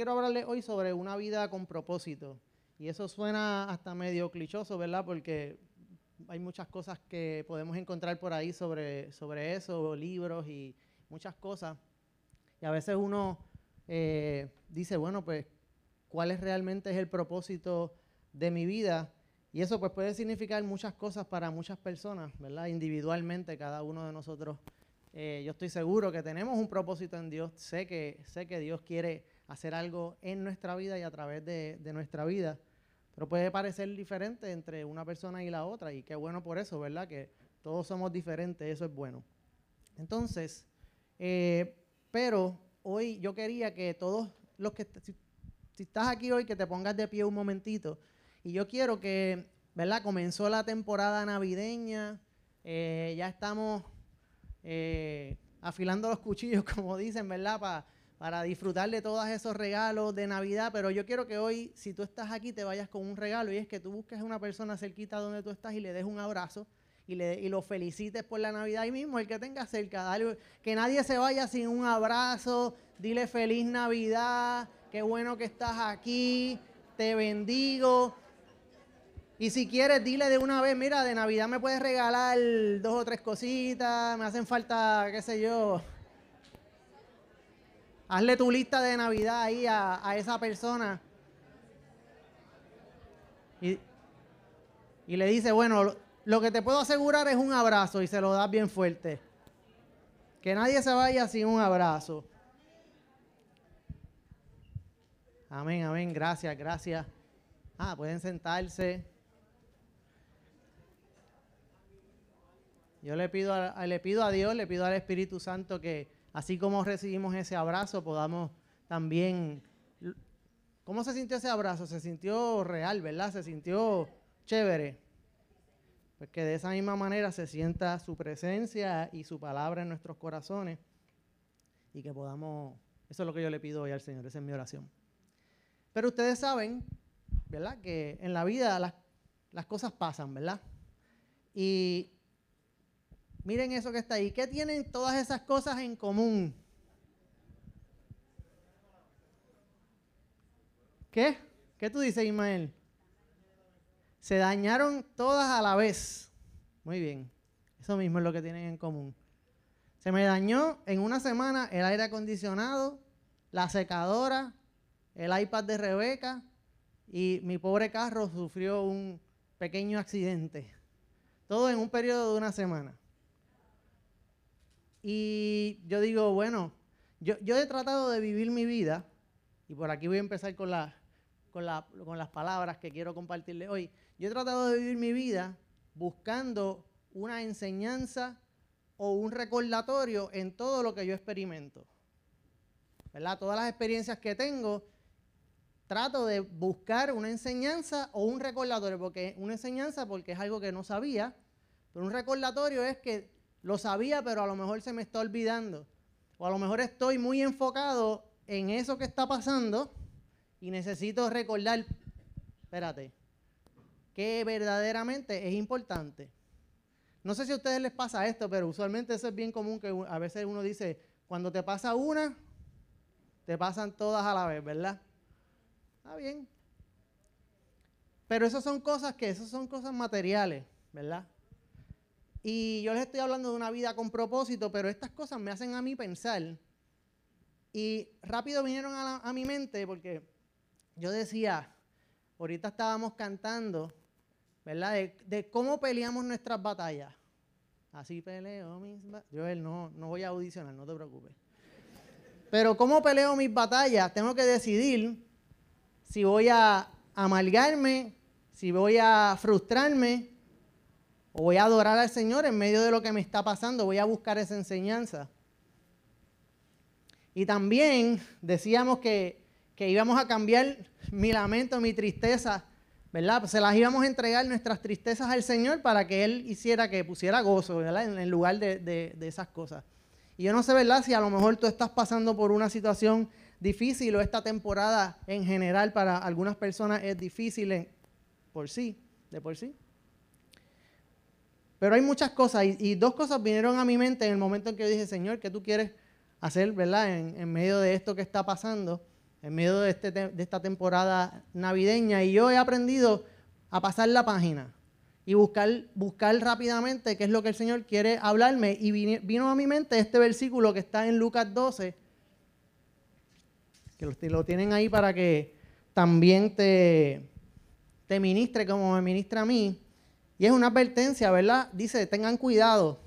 quiero hablarles hoy sobre una vida con propósito. Y eso suena hasta medio clichoso, ¿verdad? Porque hay muchas cosas que podemos encontrar por ahí sobre, sobre eso, libros y muchas cosas. Y a veces uno eh, dice, bueno, pues, ¿cuál es realmente el propósito de mi vida? Y eso pues puede significar muchas cosas para muchas personas, ¿verdad? Individualmente, cada uno de nosotros. Eh, yo estoy seguro que tenemos un propósito en Dios. Sé que, sé que Dios quiere hacer algo en nuestra vida y a través de, nuestra vida. Pero puede parecer diferente entre una persona y la otra. Y qué bueno por eso, ¿verdad? Que todos somos diferentes, eso es bueno. Entonces, eh, pero hoy yo quería que todos los que, si, estás aquí hoy, que te pongas de pie un momentito y yo quiero que, ¿verdad? Comenzó la temporada navideña, eh, ya estamos eh, afilando los cuchillos, como dicen, ¿verdad? Disfrutar de todos esos regalos de Navidad, pero yo quiero que hoy, si tú estás aquí, te vayas con un regalo y es que tú busques a una persona cerquita donde tú estás y le des un abrazo y, le, y lo felicites por la Navidad ahí mismo, el que tenga cerca, que nadie se vaya sin un abrazo, dile feliz Navidad, qué bueno que estás aquí, te bendigo. Y si quieres, dile de una vez, mira, de Navidad me puedes regalar dos o tres cositas, me hacen falta, qué sé yo. Hazle tu lista de Navidad ahí a, esa persona. Y, y le dice, bueno, lo que te puedo asegurar es un abrazo y se lo das bien fuerte. Que nadie se vaya sin un abrazo. Amén, amén. Gracias, gracias. Ah, pueden sentarse. Yo le pido, le pido a Dios, le pido al Espíritu Santo que así como recibimos ese abrazo, podamos también... ¿Cómo se sintió ese abrazo? Se sintió real, ¿verdad? Se sintió chévere. Pues que de esa misma manera se sienta su presencia y su palabra en nuestros corazones y que podamos... Eso es lo que yo le pido hoy al Señor, esa es mi oración. Pero ustedes saben, ¿verdad? Que en la vida las, las cosas pasan, ¿verdad? Y Miren eso que está ahí. ¿Qué tienen todas esas cosas en común? ¿Qué? ¿Qué tú dices, Ismael? Se dañaron todas a la vez. Muy bien. Eso mismo es lo que tienen en común. Se me dañó en una semana el aire acondicionado, la secadora, el iPad de Rebeca y mi pobre carro sufrió un pequeño accidente. Todo en un periodo de una semana. Y yo digo, bueno, yo, he tratado de vivir mi vida, y por aquí voy a empezar con, con, con las palabras que quiero compartirle hoy. Yo he tratado de vivir mi vida buscando una enseñanza o un recordatorio en todo lo que yo experimento. ¿Verdad? Todas las experiencias que tengo, trato de buscar una enseñanza o un recordatorio, porque una enseñanza porque es algo que no sabía, pero un recordatorio es que lo sabía, pero a lo mejor se me está olvidando. O a lo mejor estoy muy enfocado en eso que está pasando y necesito recordar, espérate, que verdaderamente es importante. No sé si a ustedes les pasa esto, pero usualmente eso es bien común que a veces uno dice, cuando te pasa una, te pasan todas a la vez, ¿verdad? Está bien. Pero esas son cosas que, esas son cosas materiales, ¿verdad? Y yo les estoy hablando de una vida con propósito, pero estas cosas me hacen a mí pensar. Y rápido vinieron a, mi mente porque yo decía, ahorita estábamos cantando, ¿verdad? De, cómo peleamos nuestras batallas. Así peleo mis batallas. Yo no, no voy a audicionar, no te preocupes. Pero cómo peleo mis batallas, tengo que decidir si voy a amargarme, si voy a frustrarme o voy a adorar al Señor en medio de lo que me está pasando, voy a buscar esa enseñanza. Y también decíamos que, íbamos a cambiar mi lamento, mi tristeza, ¿verdad? se las íbamos a entregar nuestras tristezas al Señor para que Él hiciera que pusiera gozo, ¿verdad? En, el lugar de, de esas cosas. Y yo no sé, ¿verdad? Si a lo mejor tú estás pasando por una situación difícil o esta temporada en general para algunas personas es difícil por sí, de por sí. Pero hay muchas cosas y, dos cosas vinieron a mi mente en el momento en que yo dije, Señor, ¿qué tú quieres hacer, verdad? En, medio de esto que está pasando. en medio de, este de esta temporada navideña y yo he aprendido a pasar la página y buscar, buscar rápidamente qué es lo que el Señor quiere hablarme. Y vino, a mi mente este versículo que está en Lucas 12, que lo, tienen ahí para que también te, te ministre como me ministra a mí. Y es una advertencia, ¿verdad? Dice, tengan cuidado.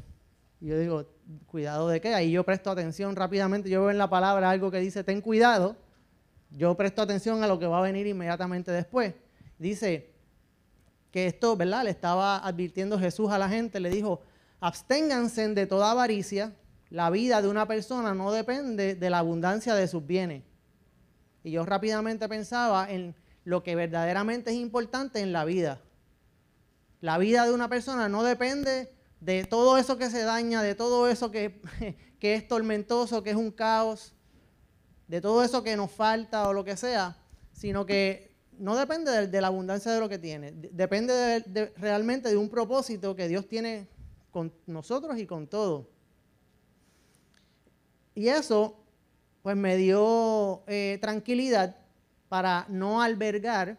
Y yo digo, ¿cuidado de qué? Ahí yo presto atención rápidamente. Yo veo en la palabra algo que dice, ten cuidado. Yo presto atención a lo que va a venir inmediatamente después. Dice, que esto, ¿verdad? Le estaba advirtiendo Jesús a la gente, le dijo, absténganse de toda avaricia, la vida de una persona no depende de la abundancia de sus bienes. Y yo rápidamente pensaba en lo que verdaderamente es importante en la vida. La vida de una persona no depende de todo eso que se daña, de todo eso que, es tormentoso, que es un caos, de todo eso que nos falta o lo que sea, sino que no depende de, la abundancia de lo que tiene, depende realmente de un propósito que Dios tiene con nosotros y con todo. Y eso, pues me dio eh, tranquilidad para no albergar,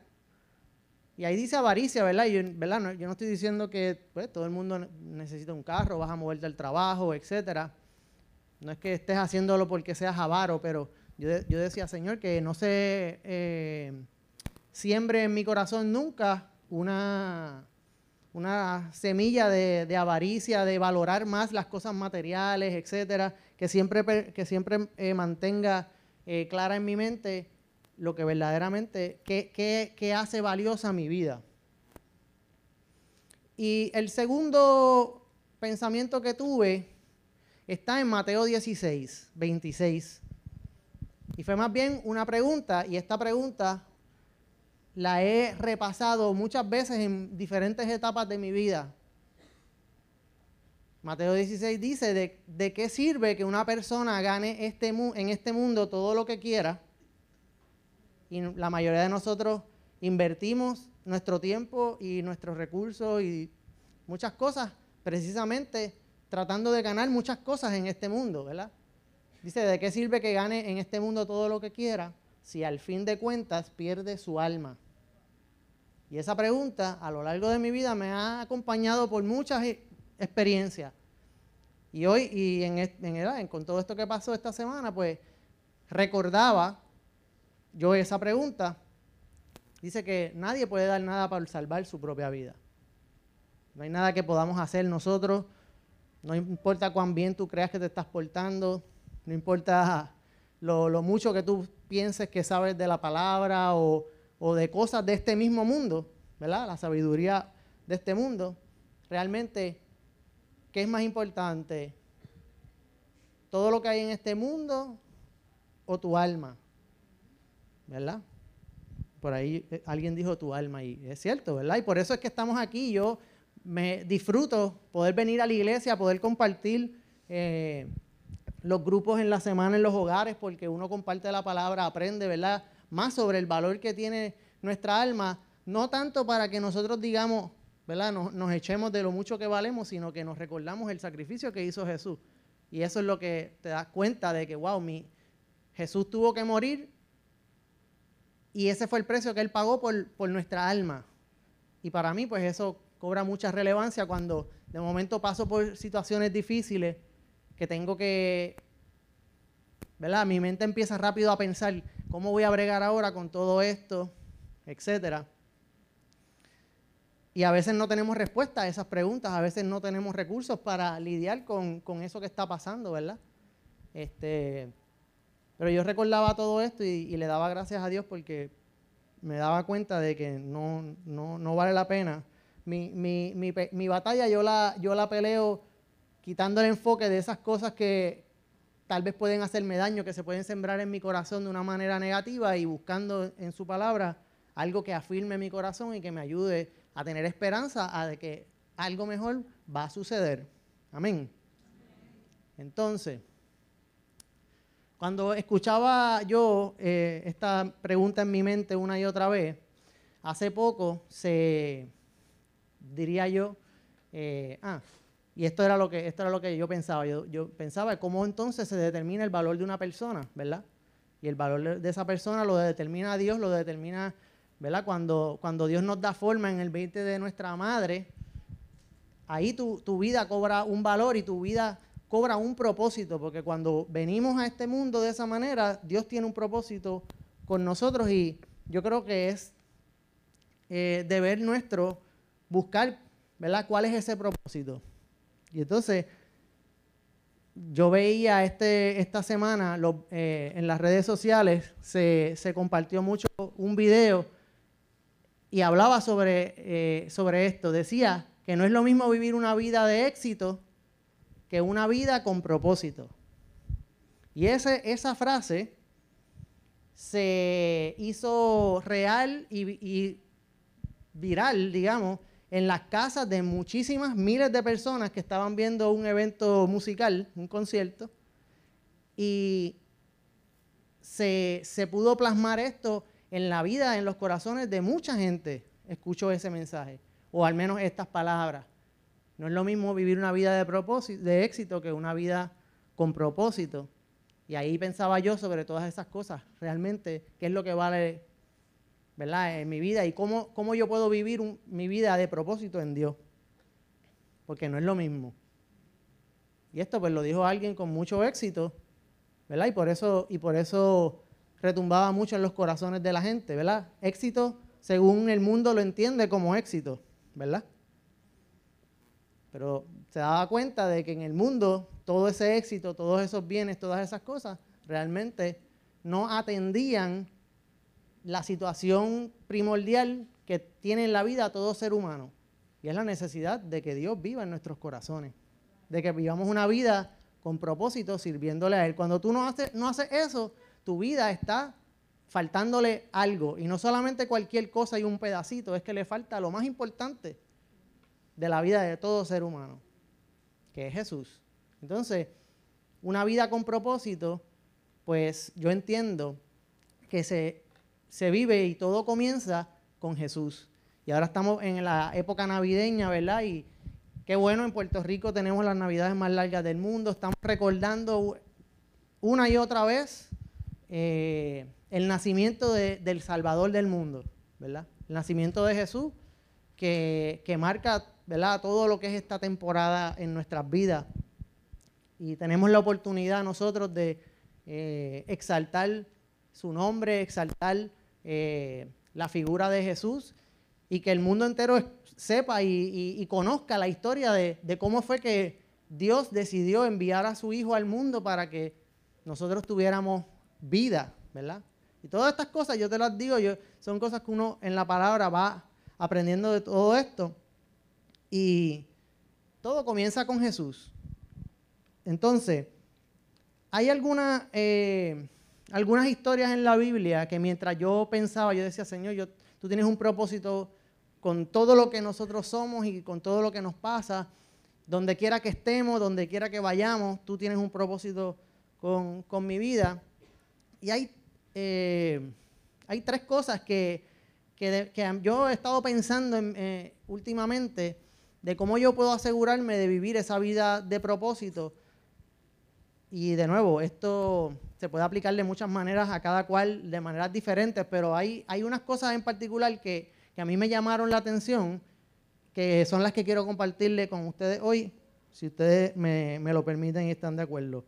y ahí dice avaricia, ¿verdad? Yo, ¿verdad? No, yo no estoy diciendo que pues, todo el mundo necesita un carro, vas a moverte al trabajo, etcétera. No es que estés haciéndolo porque seas avaro, pero yo, yo decía, Señor, que no sé... Eh, siembre en mi corazón nunca una, una semilla de, avaricia, de valorar más las cosas materiales, etcétera, que siempre, que siempre eh, mantenga eh, clara en mi mente lo que verdaderamente, qué, hace valiosa mi vida. Y el segundo pensamiento que tuve está en Mateo 16, 26. Y fue más bien una pregunta, y esta pregunta la he repasado muchas veces en diferentes etapas de mi vida. Mateo 16 dice, de, qué sirve que una persona gane este, en este mundo todo lo que quiera? Y la mayoría de nosotros invertimos nuestro tiempo y nuestros recursos y muchas cosas precisamente tratando de ganar muchas cosas en este mundo, ¿verdad? Dice, ¿de qué sirve que gane en este mundo todo lo que quiera si al fin de cuentas pierde su alma? Y esa pregunta a lo largo de mi vida me ha acompañado por muchas e, experiencias. Y hoy, y en, en, con todo esto que pasó esta semana, pues recordaba yo esa pregunta. Dice que nadie puede dar nada para salvar su propia vida. No hay nada que podamos hacer nosotros. No importa cuán bien tú creas que te estás portando. No importa lo, mucho que tú pienses que sabes de la palabra o o de cosas de este mismo mundo, ¿verdad? La sabiduría de este mundo. Realmente, ¿qué es más importante? ¿Todo lo que hay en este mundo o tu alma? ¿Verdad? Por ahí eh, alguien dijo tu alma y es cierto, ¿verdad? Y por eso es que estamos aquí. Yo me disfruto poder venir a la iglesia, poder compartir eh, los grupos en la semana en los hogares, porque uno comparte la palabra, aprende, ¿verdad? más sobre el valor que tiene nuestra alma, no tanto para que nosotros digamos, ¿verdad? Nos, echemos de lo mucho que valemos, sino que nos recordamos el sacrificio que hizo Jesús. Y eso es lo que te das cuenta de que, wow, mi, Jesús tuvo que morir y ese fue el precio que Él pagó por, por nuestra alma. Y para mí, pues eso cobra mucha relevancia cuando de momento paso por situaciones difíciles que tengo que, ¿verdad? Mi mente empieza rápido a pensar, ¿Cómo voy a bregar ahora con todo esto? Etcétera. Y a veces no tenemos respuesta a esas preguntas, a veces no tenemos recursos para lidiar con, eso que está pasando, ¿verdad? Este, pero yo recordaba todo esto y, le daba gracias a Dios porque me daba cuenta de que no, no, vale la pena. Mi, mi, mi, mi, batalla yo la, yo la peleo quitando el enfoque de esas cosas que, tal vez pueden hacerme daño, que se pueden sembrar en mi corazón de una manera negativa y buscando en su palabra algo que afirme mi corazón y que me ayude a tener esperanza a de que algo mejor va a suceder. Amén. Entonces, cuando escuchaba yo eh, esta pregunta en mi mente una y otra vez, hace poco se, diría yo, eh, ah, y esto era lo que, esto era lo que yo pensaba. Yo, yo pensaba cómo entonces se determina el valor de una persona, ¿verdad? Y el valor de esa persona lo determina Dios, lo determina, ¿verdad? Cuando, cuando Dios nos da forma en el 20 de nuestra madre, ahí tu, tu vida cobra un valor y tu vida cobra un propósito, porque cuando venimos a este mundo de esa manera, Dios tiene un propósito con nosotros y yo creo que es eh, deber nuestro buscar, ¿verdad? ¿Cuál es ese propósito? Y entonces, yo veía este, esta semana eh, en las redes sociales, se, compartió mucho un video y hablaba sobre, eh, sobre esto. Decía que no es lo mismo vivir una vida de éxito que una vida con propósito. Y ese, esa frase se hizo real y viral, digamos, en las casas de muchísimas miles de personas que estaban viendo un evento musical, un concierto, y se, pudo plasmar esto en la vida, en los corazones de mucha gente. Escuchó ese mensaje, o al menos estas palabras. No es lo mismo vivir una vida de, éxito que una vida con propósito. Y ahí pensaba yo sobre todas esas cosas, realmente, qué es lo que vale ¿verdad? En mi vida y cómo, cómo yo puedo vivir mi vida de propósito en Dios. Porque no es lo mismo. Y esto pues lo dijo alguien con mucho éxito, ¿verdad? Y por eso, y por eso retumbaba mucho en los corazones de la gente, ¿verdad? Éxito según el mundo lo entiende como éxito, ¿verdad? Pero se daba cuenta de que en el mundo todo ese éxito, todos esos bienes, todas esas cosas, realmente no atendían la situación primordial que tiene en la vida todo ser humano. Y es la necesidad de que Dios viva en nuestros corazones. De que vivamos una vida con propósito sirviéndole a Él. Cuando tú no haces, no haces eso, tu vida está faltándole algo. Y no solamente cualquier cosa y un pedacito, es que le falta lo más importante de la vida de todo ser humano, que es Jesús. Entonces, una vida con propósito, pues yo entiendo que se se vive y todo comienza con Jesús. Y ahora estamos en la época navideña, ¿verdad? Y qué bueno, en Puerto Rico tenemos las navidades más largas del mundo. Estamos recordando una y otra vez eh, el nacimiento del Salvador del mundo, ¿verdad? El nacimiento de Jesús que, marca, ¿verdad? Todo lo que es esta temporada en nuestras vidas. Y tenemos la oportunidad nosotros de eh, exaltar su nombre, exaltar eh, la figura de Jesús y que el mundo entero sepa y, conozca la historia de, cómo fue que Dios decidió enviar a su Hijo al mundo para que nosotros tuviéramos vida, ¿verdad? Y todas estas cosas, yo te las digo, yo, son cosas que uno en la palabra va aprendiendo de todo esto. Y todo comienza con Jesús. Entonces, hay. Eh, algunas historias en la Biblia que mientras yo pensaba, yo decía, Señor, yo, tú tienes un propósito con todo lo que nosotros somos y con todo lo que nos pasa. Donde quiera que estemos, donde quiera que vayamos, tú tienes un propósito con, mi vida. Y hay, eh, hay tres cosas que, yo he estado pensando eh, últimamente de cómo yo puedo asegurarme de vivir esa vida de propósito. Y de nuevo, esto se puede aplicar de muchas maneras a cada cual, de maneras diferentes, pero hay, hay unas cosas en particular que, a mí me llamaron la atención, que son las que quiero compartirle con ustedes hoy, si ustedes me, lo permiten y están de acuerdo.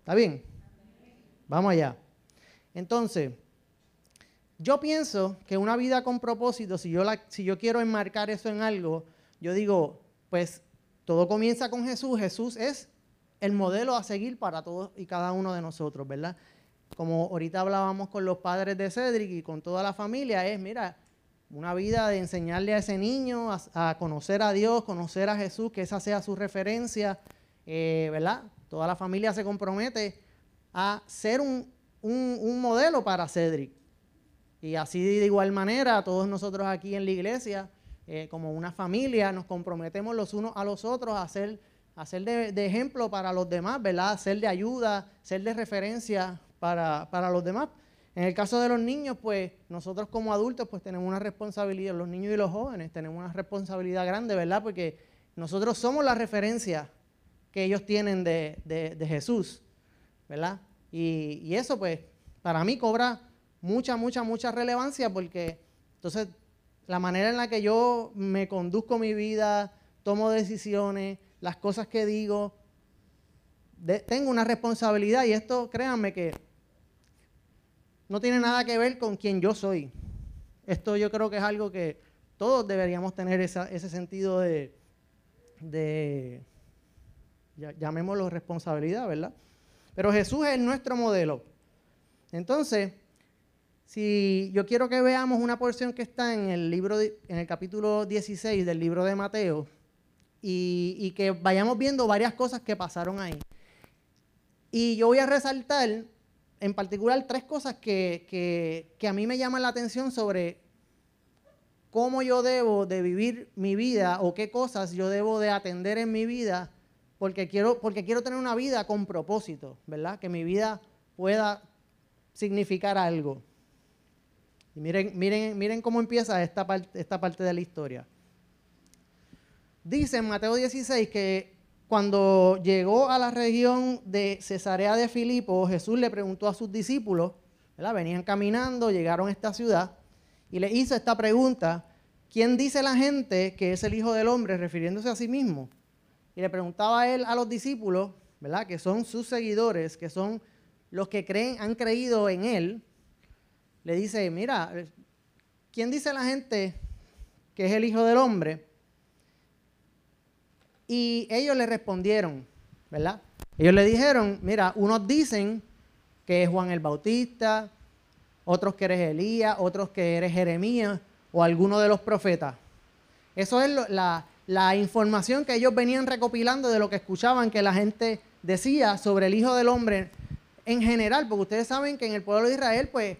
¿Está bien? Vamos allá. Entonces, yo pienso que una vida con propósito, si yo, la, si yo quiero enmarcar eso en algo, yo digo, pues todo comienza con Jesús. Jesús es el modelo a seguir para todos y cada uno de nosotros, ¿verdad? Como ahorita hablábamos con los padres de Cedric y con toda la familia, es, mira, una vida de enseñarle a ese niño a, conocer a Dios, conocer a Jesús, que esa sea su referencia, eh, ¿verdad? Toda la familia se compromete a ser un, modelo para Cedric. Y así de igual manera, todos nosotros aquí en la iglesia, eh, como una familia, nos comprometemos los unos a los otros a ser hacer de, ejemplo para los demás, ¿verdad? Ser de ayuda, ser de referencia para, los demás. En el caso de los niños, pues nosotros como adultos pues tenemos una responsabilidad, los niños y los jóvenes tenemos una responsabilidad grande, ¿verdad? Porque nosotros somos la referencia que ellos tienen de, Jesús, ¿verdad? Y, eso pues para mí cobra mucha, mucha, mucha relevancia porque entonces la manera en la que yo me conduzco mi vida, tomo decisiones, las cosas que digo, tengo una responsabilidad y esto, créanme que no tiene nada que ver con quien yo soy. Esto yo creo que es algo que todos deberíamos tener ese sentido de, de llamémoslo responsabilidad, ¿verdad? Pero Jesús es nuestro modelo. Entonces, si yo quiero que veamos una porción que está en el libro, en el capítulo 16 del libro de Mateo, y, que vayamos viendo varias cosas que pasaron ahí. Y yo voy a resaltar en particular tres cosas que, que a mí me llaman la atención sobre cómo yo debo de vivir mi vida o qué cosas yo debo de atender en mi vida porque quiero, porque quiero tener una vida con propósito, ¿verdad? Que mi vida pueda significar algo. Y miren, miren, miren cómo empieza esta parte, de la historia. Dice en Mateo 16 que cuando llegó a la región de Cesarea de Filipo, Jesús le preguntó a sus discípulos, venían caminando, llegaron a esta ciudad, y le hizo esta pregunta, ¿quién dice la gente que es el Hijo del Hombre refiriéndose a sí mismo? Y le preguntaba a él a los discípulos. Que son sus seguidores, que son los que creen, han creído en él. Le dice, mira, ¿quién dice la gente que es el Hijo del Hombre? Y ellos le respondieron, ¿verdad? Ellos le dijeron, mira, unos dicen que es Juan el Bautista, otros que eres Elías, otros que eres Jeremías o alguno de los profetas. Eso es la, la información que ellos venían recopilando de lo que escuchaban que la gente decía sobre el Hijo del Hombre en general, porque ustedes saben que en el pueblo de Israel, pues,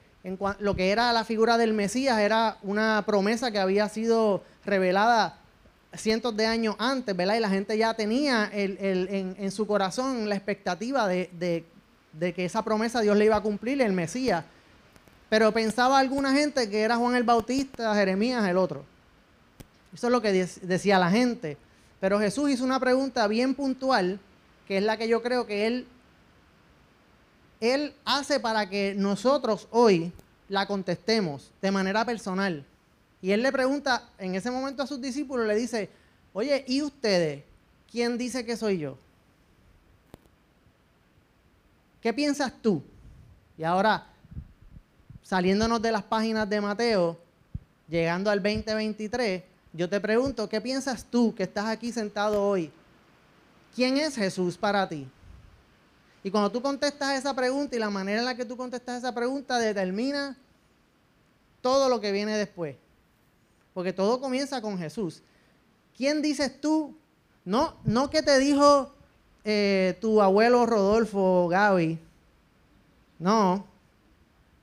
lo que era la figura del Mesías era una promesa que había sido revelada cientos de años antes, ¿verdad? Y la gente ya tenía en, su corazón la expectativa de, de, que esa promesa Dios le iba a cumplir, el Mesías. Pero pensaba alguna gente que era Juan el Bautista, Jeremías, el otro. Eso es lo que decía la gente. Pero Jesús hizo una pregunta bien puntual, que es la que yo creo que él, él hace para que nosotros hoy la contestemos de manera personal. Y él le pregunta en ese momento a sus discípulos, le dice, oye, ¿y ustedes? ¿Quién dice que soy yo? ¿Qué piensas tú? Y ahora, saliéndonos de las páginas de Mateo, llegando al 2023, yo te pregunto, ¿qué piensas tú que estás aquí sentado hoy? ¿Quién es Jesús para ti? Y cuando tú contestas esa pregunta y la manera en la que tú contestas esa pregunta determina todo lo que viene después. Porque todo comienza con Jesús. ¿Quién dices tú? No, no que te dijo eh, tu abuelo Rodolfo Gaby. No.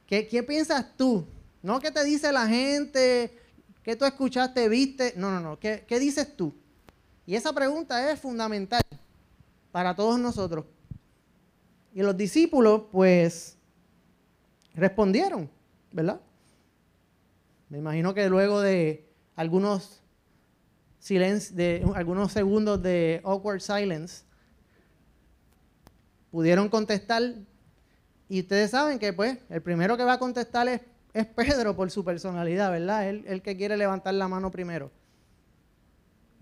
¿Qué, ¿Qué piensas tú? No que te dice la gente, ¿Qué tú escuchaste, viste? No, no, no. ¿Qué, dices tú? Y esa pregunta es fundamental para todos nosotros. Y los discípulos, pues, respondieron, ¿verdad? Me imagino que luego de algunos, de algunos segundos de awkward silence, pudieron contestar. Y ustedes saben que, pues, el primero que va a contestar es Pedro por su personalidad, ¿verdad? Él el que quiere levantar la mano primero.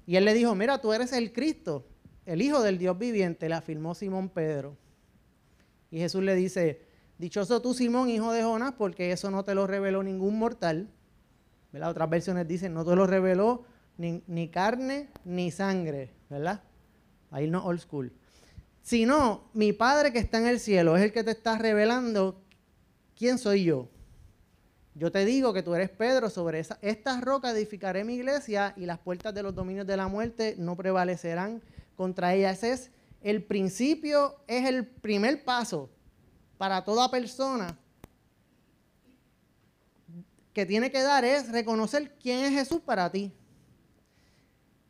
Y él le dijo, mira, tú eres el Cristo, el Hijo del Dios viviente, le afirmó Simón Pedro. Y Jesús le dice, dichoso tú Simón, hijo de Jonás, porque eso no te lo reveló ningún mortal. ¿verdad? Otras versiones dicen, no te lo reveló ni, ni carne ni sangre, ¿verdad? Ahí no old school. Sino mi Padre que está en el cielo es el que te está revelando quién soy yo. Yo te digo que tú eres Pedro, sobre esa, esta roca edificaré mi iglesia y las puertas de los dominios de la muerte no prevalecerán contra ella. Es el principio, es el primer paso para toda persona que tiene que dar es reconocer quién es Jesús para ti.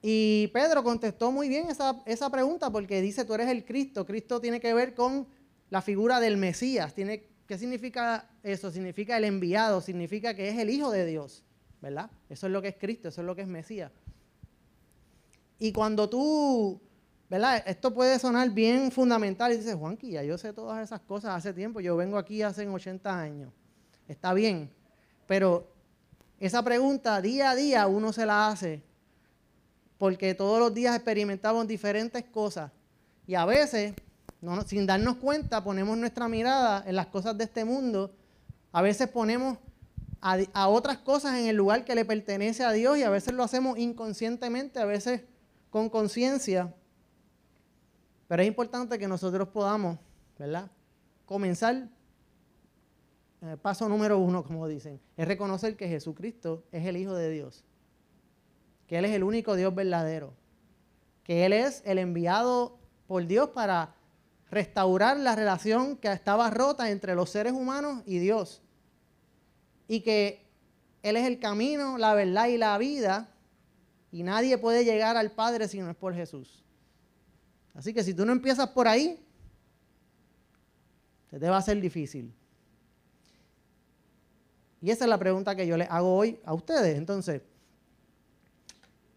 Y Pedro contestó muy bien esa, esa pregunta porque dice, tú eres el Cristo. Cristo tiene que ver con la figura del Mesías, tiene ¿Qué significa eso? Significa el enviado, significa que es el Hijo de Dios, ¿verdad? Eso es lo que es Cristo, eso es lo que es Mesías. Y cuando tú ¿verdad? Esto puede sonar bien fundamental y dice, Juanqui, ya yo sé todas esas cosas hace tiempo, yo vengo aquí hace 80 años. Está bien, pero esa pregunta día a día uno se la hace porque todos los días experimentamos diferentes cosas y a veces, sin darnos cuenta, ponemos nuestra mirada en las cosas de este mundo, a veces ponemos a, a otras cosas en el lugar que le pertenece a Dios y a veces lo hacemos inconscientemente, a veces con conciencia. Pero es importante que nosotros podamos, ¿verdad? Comenzar, paso número uno, como dicen, es reconocer que Jesucristo es el Hijo de Dios, que Él es el único Dios verdadero, que Él es el enviado por Dios para restaurar la relación que estaba rota entre los seres humanos y Dios. Y que Él es el camino, la verdad y la vida, y nadie puede llegar al Padre si no es por Jesús. Así que si tú no empiezas por ahí, te va a ser difícil. Y esa es la pregunta que yo le hago hoy a ustedes. Entonces,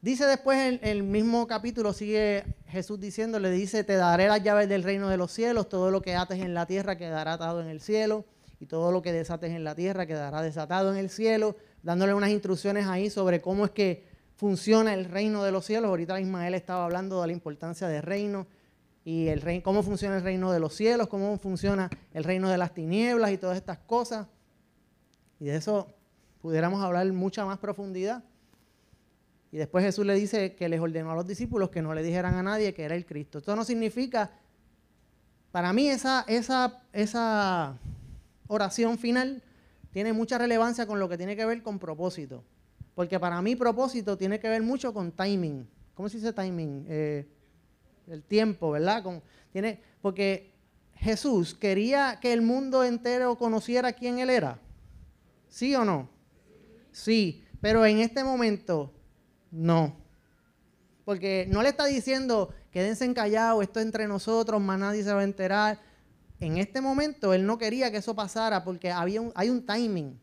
dice después en el mismo capítulo, sigue Jesús diciendo, le dice, te daré las llaves del reino de los cielos, todo lo que ates en la tierra quedará atado en el cielo, y todo lo que desates en la tierra quedará desatado en el cielo, dándole unas instrucciones ahí sobre cómo es que funciona el reino de los cielos. Ahorita Ismael estaba hablando de la importancia del reino y el reino, cómo funciona el reino de los cielos, cómo funciona el reino de las tinieblas y todas estas cosas. Y de eso pudiéramos hablar mucha más profundidad. Y después Jesús le dice que les ordenó a los discípulos que no le dijeran a nadie que era el Cristo. Esto no significa, para mí esa, esa, esa oración final tiene mucha relevancia con lo que tiene que ver con propósito. Porque para mí propósito tiene que ver mucho con timing. ¿Cómo se dice timing? Eh, el tiempo, ¿verdad? Tiene, porque Jesús quería que el mundo entero conociera quién Él era. ¿Sí o no? Sí, pero en este momento no. Porque no le está diciendo, quédense callados, esto es entre nosotros, más nadie se va a enterar. En este momento Él no quería que eso pasara porque había hay un timing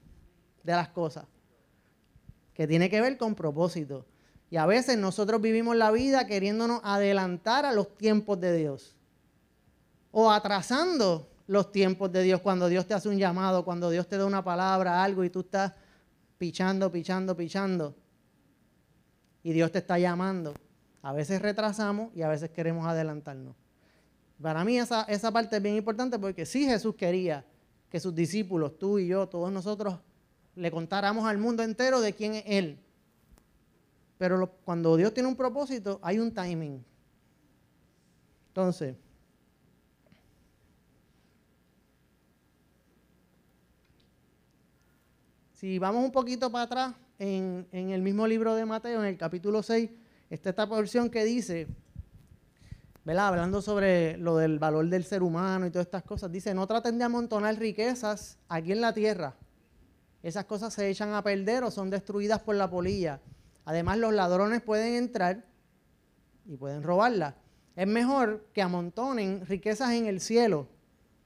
de las cosas que tiene que ver con propósito. Y a veces nosotros vivimos la vida queriéndonos adelantar a los tiempos de Dios. O atrasando los tiempos de Dios cuando Dios te hace un llamado, cuando Dios te da una palabra, algo y tú estás pichando, pichando, pichando. Y Dios te está llamando. A veces retrasamos y a veces queremos adelantarnos. Para mí esa, esa parte es bien importante porque sí Jesús quería que sus discípulos, tú y yo, todos nosotros, le contáramos al mundo entero de quién es Él. Pero cuando Dios tiene un propósito, hay un timing. Entonces, si vamos un poquito para atrás, en, el mismo libro de Mateo, en el capítulo 6, está esta porción que dice. Hablando sobre lo del valor del ser humano y todas estas cosas, dice, no traten de amontonar riquezas aquí en la tierra esas cosas se echan a perder o son destruidas por la polilla. Además, los ladrones pueden entrar y pueden robarlas. Es mejor que amontonen riquezas en el cielo.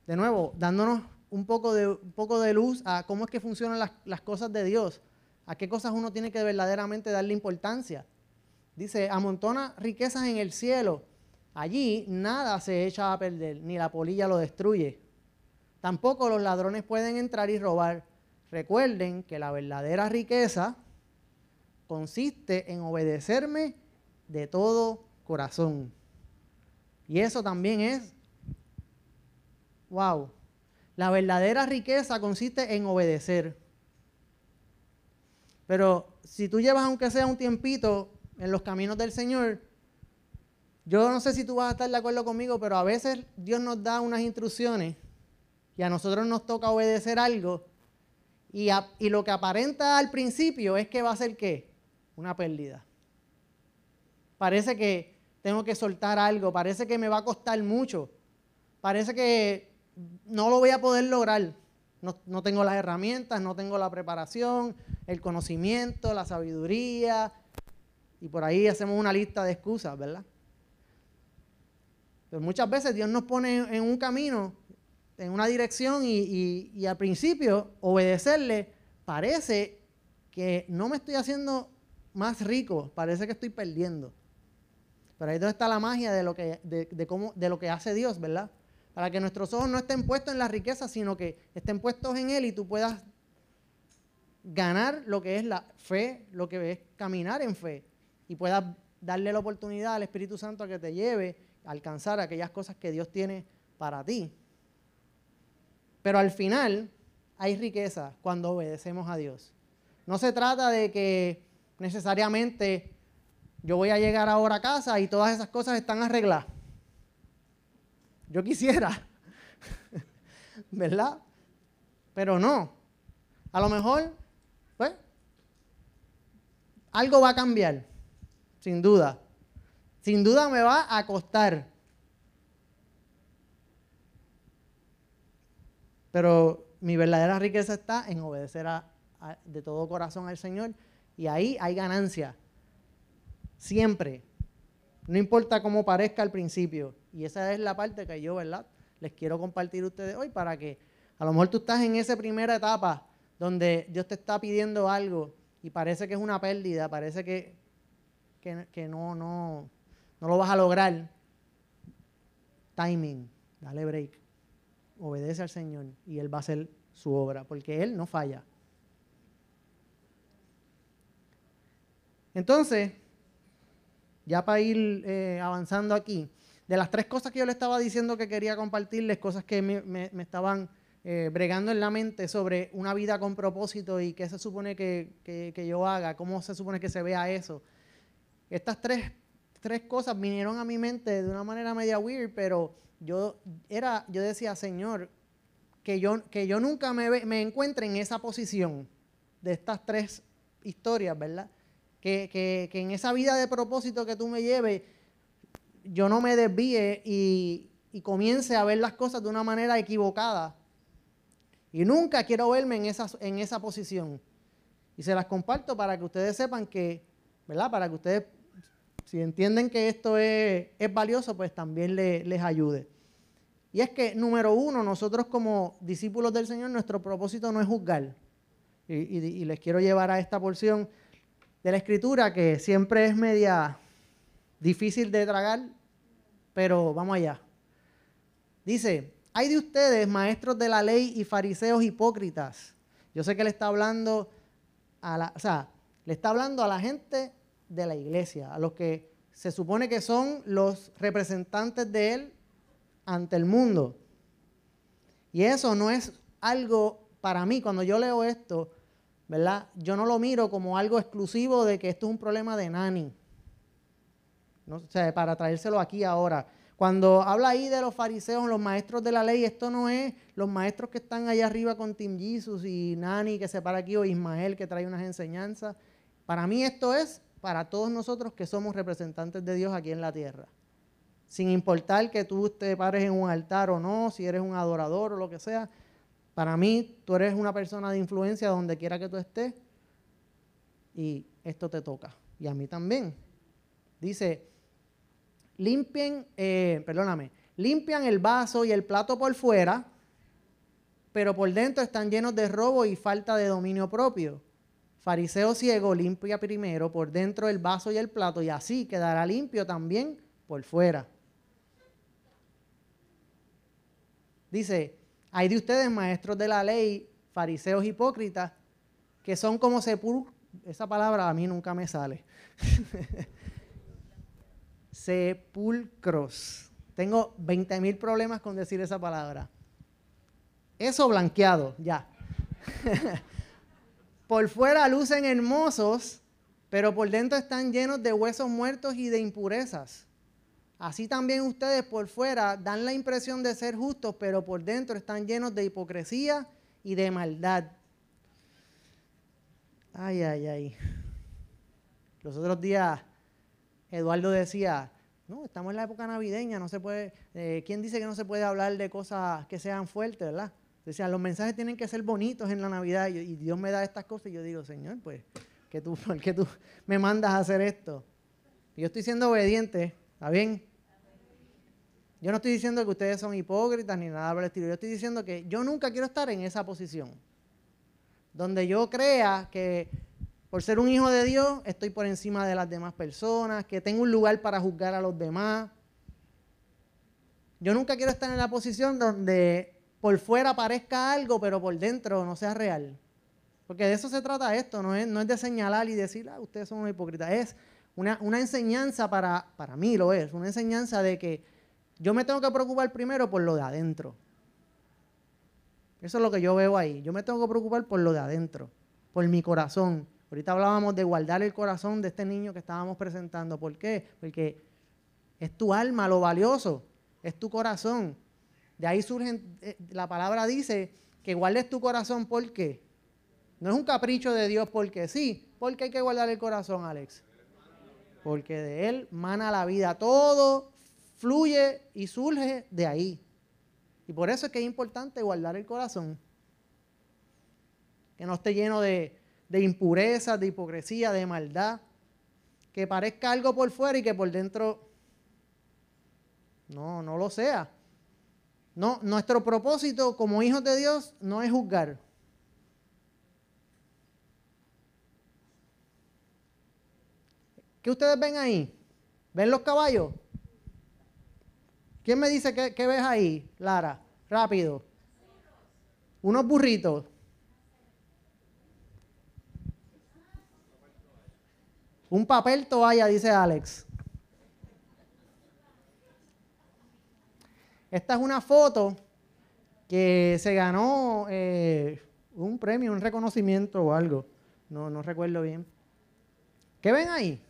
De nuevo, dándonos un poco de, un poco de luz a cómo es que funcionan las, las cosas de Dios, a qué cosas uno tiene que verdaderamente darle importancia. Dice, amontona riquezas en el cielo. Allí nada se echa a perder, ni la polilla lo destruye. Tampoco los ladrones pueden entrar y robar. Recuerden que la verdadera riqueza consiste en obedecerme de todo corazón. Y eso también es, wow, la verdadera riqueza consiste en obedecer. Pero si tú llevas aunque sea un tiempito en los caminos del Señor, yo no sé si tú vas a estar de acuerdo conmigo, pero a veces Dios nos da unas instrucciones y a nosotros nos toca obedecer algo y, lo que aparenta al principio es que va a ser qué? Una pérdida. Parece que tengo que soltar algo, parece que me va a costar mucho, parece que no lo voy a poder lograr. No, no, tengo las herramientas, no tengo la preparación, el conocimiento, la sabiduría, y por ahí hacemos una lista de excusas, ¿verdad? Pero muchas veces Dios nos pone en un camino en una dirección y, al principio obedecerle parece que no me estoy haciendo más rico, parece que estoy perdiendo. Pero ahí donde está la magia de lo que, de, cómo, de lo que hace Dios, ¿verdad? Para que nuestros ojos no estén puestos en la riqueza, sino que estén puestos en Él y tú puedas ganar lo que es la fe, lo que es caminar en fe y puedas darle la oportunidad al Espíritu Santo a que te lleve a alcanzar aquellas cosas que Dios tiene para ti. Pero al final hay riqueza cuando obedecemos a Dios. No se trata de que necesariamente yo voy a llegar ahora a casa y todas esas cosas están arregladas. Yo quisiera, ¿verdad? Pero no. A lo mejor, pues, algo va a cambiar, sin duda. Sin duda me va a costar. Pero mi verdadera riqueza está en obedecer de todo corazón al Señor y ahí hay ganancia. Siempre. No importa cómo parezca al principio. Y esa es la parte que yo, ¿verdad? Les quiero compartir a ustedes hoy para que a lo mejor tú estás en esa primera etapa donde Dios te está pidiendo algo y parece que es una pérdida, parece que, que, no, no, no lo vas a lograr. Timing, dale break obedece al Señor y Él va a hacer su obra, porque Él no falla. Entonces, ya para ir eh, avanzando aquí, de las tres cosas que yo le estaba diciendo que quería compartirles, cosas que me, estaban eh, bregando en la mente sobre una vida con propósito y qué se supone que, que, yo haga, cómo se supone que se vea eso. Estas tres, tres cosas vinieron a mi mente de una manera media weird, pero yo, era, yo decía, Señor, que yo, que yo nunca me, me encuentre en esa posición de estas tres historias, ¿verdad? Que, que, que, en esa vida de propósito que tú me lleves, yo no me desvíe y, y, comience a ver las cosas de una manera equivocada. Y nunca quiero verme en esa, en esa posición. Y se las comparto para que ustedes sepan que, ¿verdad? Para que ustedes si entienden que esto es, valioso, pues también les ayude. Y es que, número uno, nosotros como discípulos del Señor, nuestro propósito no es juzgar. Y, les quiero llevar a esta porción de la Escritura que siempre es media difícil de tragar, pero vamos allá. Dice, hay de ustedes, maestros de la ley y fariseos hipócritas. Yo sé que le está hablando a la, o sea, le está hablando a la gente de la iglesia, a los que se supone que son los representantes de Él ante el mundo. Y eso no es algo para mí, cuando yo leo esto, ¿verdad? Yo no lo miro como algo exclusivo de que esto es un problema de Nani. No, o para traérselo aquí ahora. Cuando habla ahí de los fariseos, los maestros de la ley, esto no es los maestros que están allá arriba con Tim Jesus y Nani que se para aquí o Ismael que trae unas enseñanzas. Para mí esto es para todos nosotros que somos representantes de Dios aquí en la tierra. Sin importar que tú te pares en un altar o no, si eres un adorador o lo que sea, para mí tú eres una persona de influencia donde quiera que tú estés y esto te toca. Y a mí también. Dice, limpien, eh, perdóname, limpian el vaso y el plato por fuera, pero por dentro están llenos de robo y falta de dominio propio. Fariseo ciego limpia primero por dentro el vaso y el plato y así quedará limpio también por fuera. Dice, hay de ustedes maestros de la ley, fariseos hipócritas, que son como sepulcros. Esa palabra a mí nunca me sale. Sepulcros. Tengo 20 mil problemas con decir esa palabra. Eso blanqueado, ya. Por fuera lucen hermosos, pero por dentro están llenos de huesos muertos y de impurezas. Así también ustedes por fuera dan la impresión de ser justos, pero por dentro están llenos de hipocresía y de maldad. Ay, ay, ay. Los otros días Eduardo decía, no, estamos en la época navideña, no se puede, eh, ¿quién dice que no se puede hablar de cosas que sean fuertes, verdad? Decía, los mensajes tienen que ser bonitos en la Navidad y, Dios me da estas cosas y yo digo, Señor, pues, ¿qué tú, ¿por qué tú me mandas a hacer esto? Yo estoy siendo obediente, ¿está bien? Yo no estoy diciendo que ustedes son hipócritas ni nada por el estilo. Yo estoy diciendo que yo nunca quiero estar en esa posición. Donde yo crea que, por ser un hijo de Dios, estoy por encima de las demás personas, que tengo un lugar para juzgar a los demás. Yo nunca quiero estar en la posición donde por fuera parezca algo, pero por dentro no sea real. Porque de eso se trata esto, no es, no es de señalar y decir, ah, ustedes son unos hipócritas. Es una, una enseñanza para, para mí, lo es, una enseñanza de que yo me tengo que preocupar primero por lo de adentro. Eso es lo que yo veo ahí. Yo me tengo que preocupar por lo de adentro, por mi corazón. Ahorita hablábamos de guardar el corazón de este niño que estábamos presentando. ¿Por qué? Porque es tu alma lo valioso, es tu corazón. De ahí surge, eh, la palabra dice que guardes tu corazón, ¿por qué? No es un capricho de Dios porque sí. ¿Por qué hay que guardar el corazón, Alex? Porque de él mana la vida. Todo fluye y surge de ahí. Y por eso es que es importante guardar el corazón. Que no esté lleno de, de impurezas, de hipocresía, de maldad. Que parezca algo por fuera y que por dentro no, no lo sea. No, nuestro propósito como hijos de Dios no es juzgar. ¿Qué ustedes ven ahí? ¿Ven los caballos? ¿Quién me dice qué, ves ahí, Lara? Rápido. Unos burritos. Un papel toalla, dice Alex. Esta es una foto que se ganó eh, un premio, un reconocimiento o algo. No, no recuerdo bien. ¿Qué ven ahí?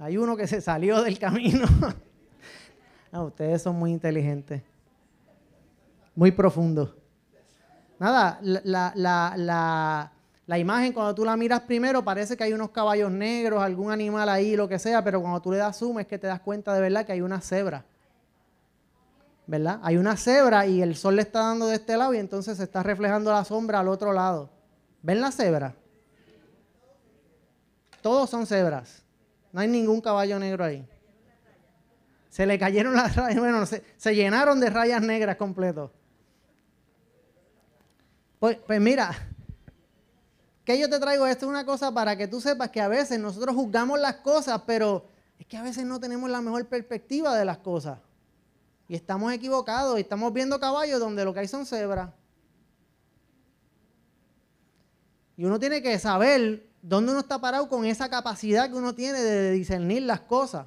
Hay uno que se salió del camino. ustedes son muy inteligentes. Muy profundos. Nada, la, imagen cuando tú la miras primero parece que hay unos caballos negros, algún animal ahí, lo que sea, pero cuando tú le das zoom es que te das cuenta de verdad que hay una cebra. ¿Verdad? Hay una cebra y el sol le está dando de este lado y entonces se está reflejando la sombra al otro lado. ¿Ven la cebra? Todos son cebras. No hay ningún caballo negro ahí. Se le cayeron las rayas, bueno, se, llenaron de rayas negras completo. Pues, pues mira, que yo te traigo esto es una cosa para que tú sepas que a veces nosotros juzgamos las cosas, pero es que a veces no tenemos la mejor perspectiva de las cosas. Y estamos equivocados y estamos viendo caballos donde lo que hay son cebras. Y uno tiene que saber ¿Dónde uno está parado con esa capacidad que uno tiene de discernir las cosas?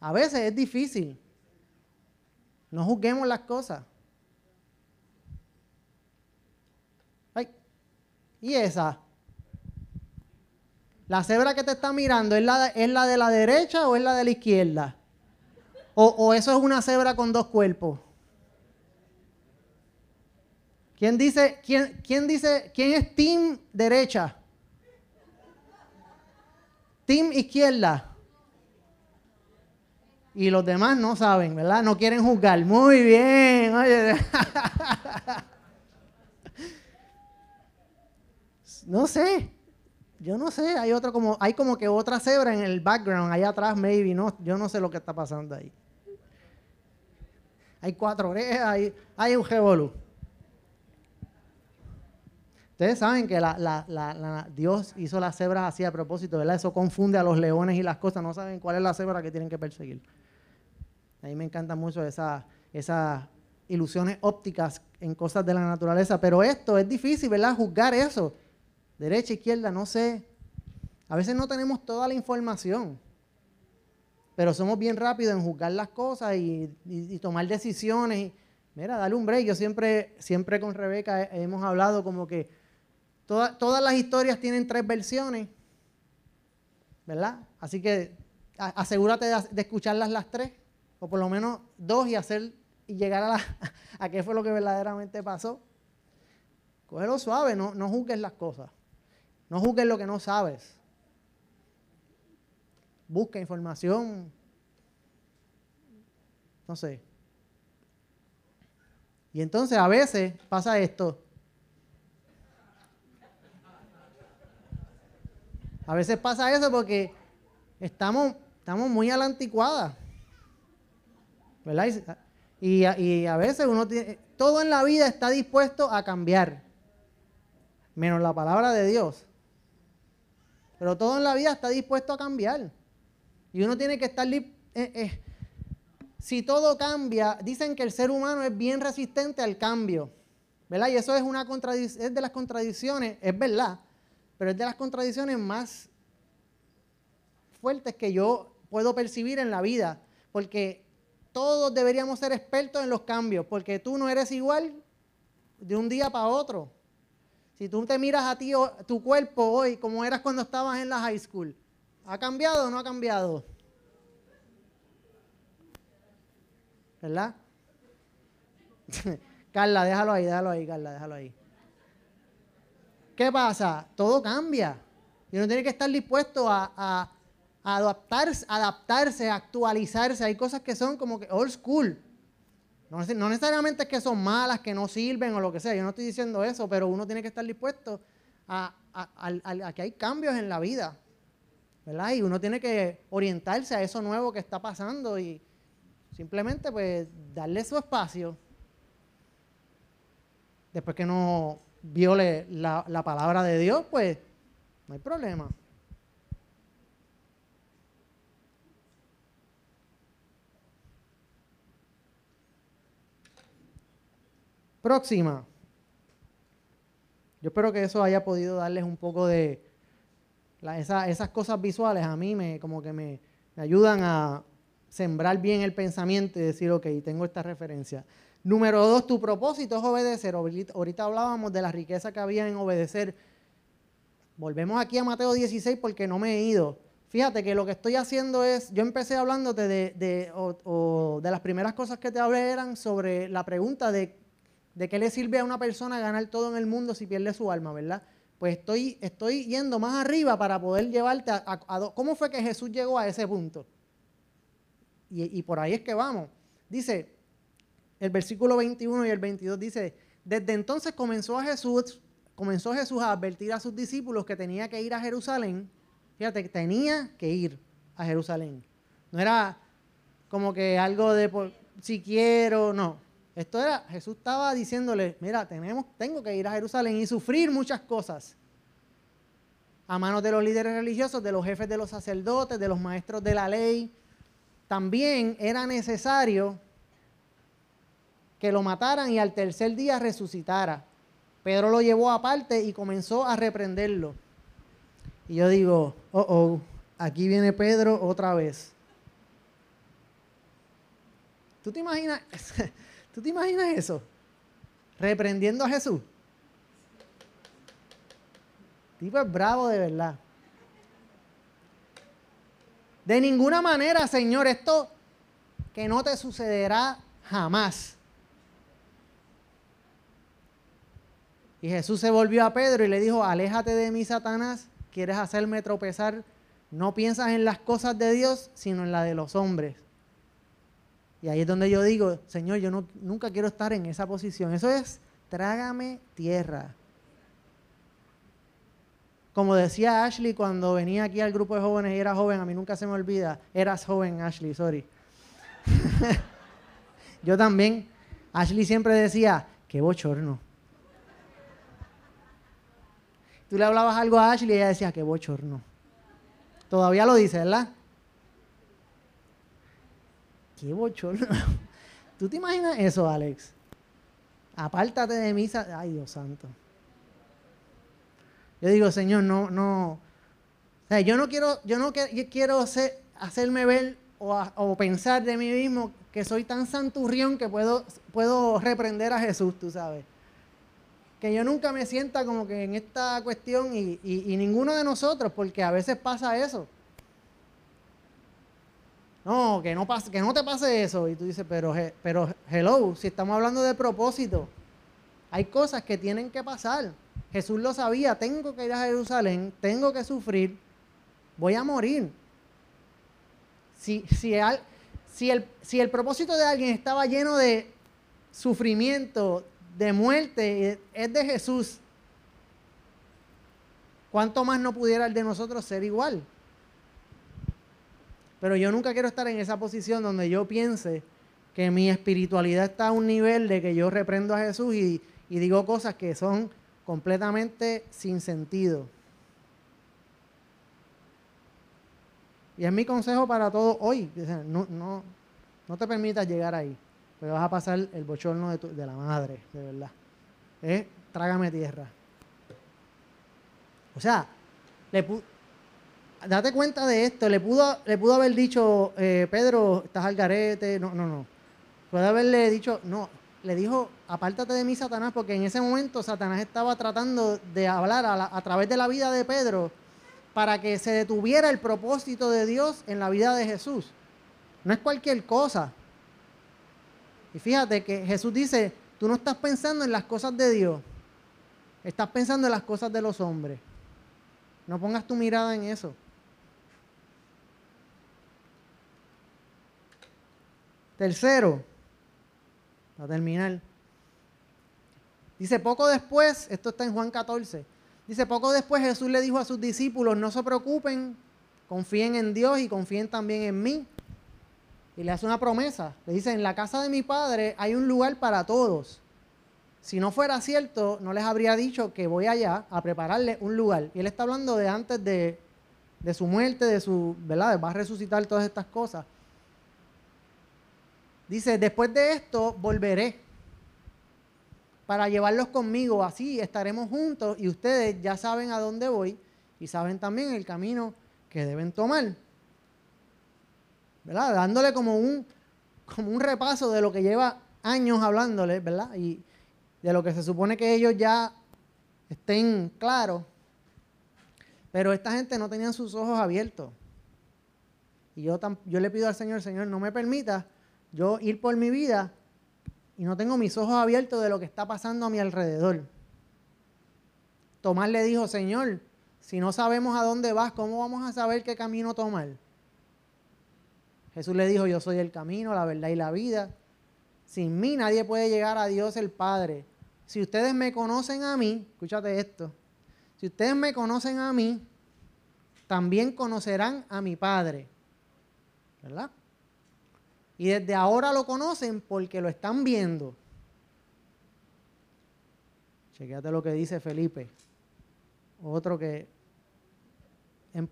A veces es difícil. No juzguemos las cosas. ¿Y esa? ¿La cebra que te está mirando es la, de, la de la derecha o es la de la izquierda? ¿O, o eso es una cebra con dos cuerpos? ¿Quién dice, quién, quién dice, quién es team derecha? Team izquierda. Y los demás no saben, ¿verdad? No quieren juzgar. Muy bien. no sé. Yo no sé. Hay otro como, hay como que otra cebra en el background, allá atrás, maybe. No, yo no sé lo que está pasando ahí. Hay cuatro orejas, hay, hay un revolú. Ustedes saben que Dios hizo las cebras así a propósito, ¿verdad? Eso confunde a los leones y las cosas, no saben cuál es la cebra que tienen que perseguir. A mí me encantan mucho esas ilusiones ópticas en cosas de la naturaleza, pero esto es difícil, ¿verdad? Juzgar eso. Derecha, izquierda, no sé. A veces no tenemos toda la información, pero somos bien rápidos en juzgar las cosas y, tomar decisiones. Mira, dale un break. Yo siempre, siempre con Rebeca hemos hablado como que todas las historias tienen tres versiones, ¿verdad? Así que asegúrate de, escucharlas las tres, o por lo menos dos, y hacer y llegar a qué fue lo que verdaderamente pasó. Cógelo suave, no, no juzgues las cosas. No juzgues lo que no sabes. Busca información. No sé. Y entonces a veces pasa esto. A veces pasa eso porque estamos, estamos muy a la anticuada. ¿Verdad? Y, a veces uno tiene, todo en la vida está dispuesto a cambiar, menos la palabra de Dios. Pero todo en la vida está dispuesto a cambiar. Y uno tiene que estar... Eh, eh, si todo cambia, dicen que el ser humano es bien resistente al cambio. ¿Verdad? Y eso es, una es de las contradicciones, es verdad, pero es de las contradicciones más fuertes que yo puedo percibir en la vida. Porque todos deberíamos ser expertos en los cambios, porque tú no eres igual de un día para otro. Si tú te miras a ti, tu cuerpo hoy, como eras cuando estabas en la high school, ¿ha cambiado o no ha cambiado? ¿Verdad? Carla, déjalo ahí, déjalo ahí, Carla, déjalo ahí. ¿Qué pasa? Todo cambia. Y uno tiene que estar dispuesto a, adaptarse, adaptarse, actualizarse. Hay cosas que son como que old school. No, necesariamente es que son malas, que no sirven o lo que sea. Yo no estoy diciendo eso, pero uno tiene que estar dispuesto a, que hay cambios en la vida. ¿verdad? Y uno tiene que orientarse a eso nuevo que está pasando y simplemente pues darle su espacio. Después que no viole la, la palabra de Dios, pues no hay problema. Próxima. Yo espero que eso haya podido darles un poco de esas cosas visuales a mí me como que me, ayudan a sembrar bien el pensamiento y decir, ok, tengo esta referencia. Número dos, tu propósito es obedecer. Ahorita hablábamos de la riqueza que había en obedecer. Volvemos aquí a Mateo 16 porque no me he ido. Fíjate que lo que estoy haciendo es, yo empecé hablándote de, de, de las primeras cosas que te hablé eran sobre la pregunta de ¿De qué le sirve a una persona ganar todo en el mundo si pierde su alma, verdad? Pues estoy, estoy yendo más arriba para poder llevarte a, ¿Cómo fue que Jesús llegó a ese punto? Y, por ahí es que vamos. Dice, el versículo 21 y el 22 dice, desde entonces comenzó a Jesús, comenzó Jesús a advertir a sus discípulos que tenía que ir a Jerusalén. Fíjate, tenía que ir a Jerusalén. No era como que algo de si quiero, no. Esto era, Jesús estaba diciéndole, mira, tenemos, tengo que ir a Jerusalén y sufrir muchas cosas. A manos de los líderes religiosos, de los jefes de los sacerdotes, de los maestros de la ley. También era necesario que lo mataran y al tercer día resucitara. Pedro lo llevó aparte y comenzó a reprenderlo. Y yo digo, oh, oh, aquí viene Pedro otra vez. ¿Tú te imaginas? ¿Tú te imaginas eso? Reprendiendo a Jesús. Tipo es bravo de verdad. De ninguna manera, Señor, esto que no te sucederá jamás. Y Jesús se volvió a Pedro y le dijo, aléjate de mí, Satanás, quieres hacerme tropezar. No piensas en las cosas de Dios, sino en la de los hombres. Y ahí es donde yo digo, Señor, yo no, nunca quiero estar en esa posición. Eso es, trágame tierra. Como decía Ashley cuando venía aquí al grupo de jóvenes y era joven, a mí nunca se me olvida, eras joven Ashley, sorry. yo también, Ashley siempre decía, qué bochorno. Tú le hablabas algo a Ashley y ella decía, qué bochorno. Todavía lo dice, ¿verdad? Qué bochorno. ¿Tú te imaginas eso, Alex? Apártate de mí. Ay, Dios santo. Yo digo, Señor, no, no. yo no quiero, yo no quiero hacerme ver o, pensar de mí mismo que soy tan santurrión que puedo, puedo reprender a Jesús, tú sabes. Que yo nunca me sienta como que en esta cuestión y ninguno de nosotros, porque a veces pasa eso. No, que no, pase, que no te pase eso. Y tú dices, pero, pero hello, si estamos hablando de propósito, hay cosas que tienen que pasar. Jesús lo sabía, tengo que ir a Jerusalén, tengo que sufrir, voy a morir. Si, si, si, el, si el propósito de alguien estaba lleno de sufrimiento, de muerte, es de Jesús, ¿cuánto más no pudiera el de nosotros ser igual? Pero yo nunca quiero estar en esa posición donde yo piense que mi espiritualidad está a un nivel de que yo reprendo a Jesús y, digo cosas que son completamente sin sentido. Y es mi consejo para todos hoy. No, no, no te permitas llegar ahí, porque vas a pasar el bochorno de, de la madre, de verdad. Es trágame tierra. O sea, le date cuenta de esto. Le pudo, haber dicho, eh, Pedro, estás al garete. No, no, no. Puede haberle dicho, no. Le dijo, apártate de mí, Satanás, porque en ese momento Satanás estaba tratando de hablar a, a través de la vida de Pedro para que se detuviera el propósito de Dios en la vida de Jesús. No es cualquier cosa. Y fíjate que Jesús dice, tú no estás pensando en las cosas de Dios, estás pensando en las cosas de los hombres. No pongas tu mirada en eso. Tercero, para terminar. Dice, poco después, esto está en Juan 14, dice, poco después Jesús le dijo a sus discípulos, no se preocupen, confíen en Dios y confíen también en mí. Y le hace una promesa. Le dice, en la casa de mi padre hay un lugar para todos. Si no fuera cierto, no les habría dicho que voy allá a prepararle un lugar. Y él está hablando de antes de, de su muerte, de su, ¿verdad? Va a resucitar todas estas cosas. Dice, después de esto volveré para llevarlos conmigo, así estaremos juntos y ustedes ya saben a dónde voy y saben también el camino que deben tomar. ¿Verdad? Dándole como un, como un repaso de lo que lleva años hablándole, ¿verdad? Y de lo que se supone que ellos ya estén claros. Pero esta gente no tenían sus ojos abiertos. Y yo, yo le pido al Señor, Señor, no me permita yo ir por mi vida y no tengo mis ojos abiertos de lo que está pasando a mi alrededor. Tomás le dijo, Señor, si no sabemos a dónde vas, ¿cómo vamos a saber qué camino tomar? Jesús le dijo, yo soy el camino, la verdad y la vida. Sin mí nadie puede llegar a Dios el Padre. Si ustedes me conocen a mí, escúchate esto, si ustedes me conocen a mí, también conocerán a mi Padre. ¿Verdad? Y desde ahora lo conocen porque lo están viendo. Chequéate lo que dice Felipe. Otro que en,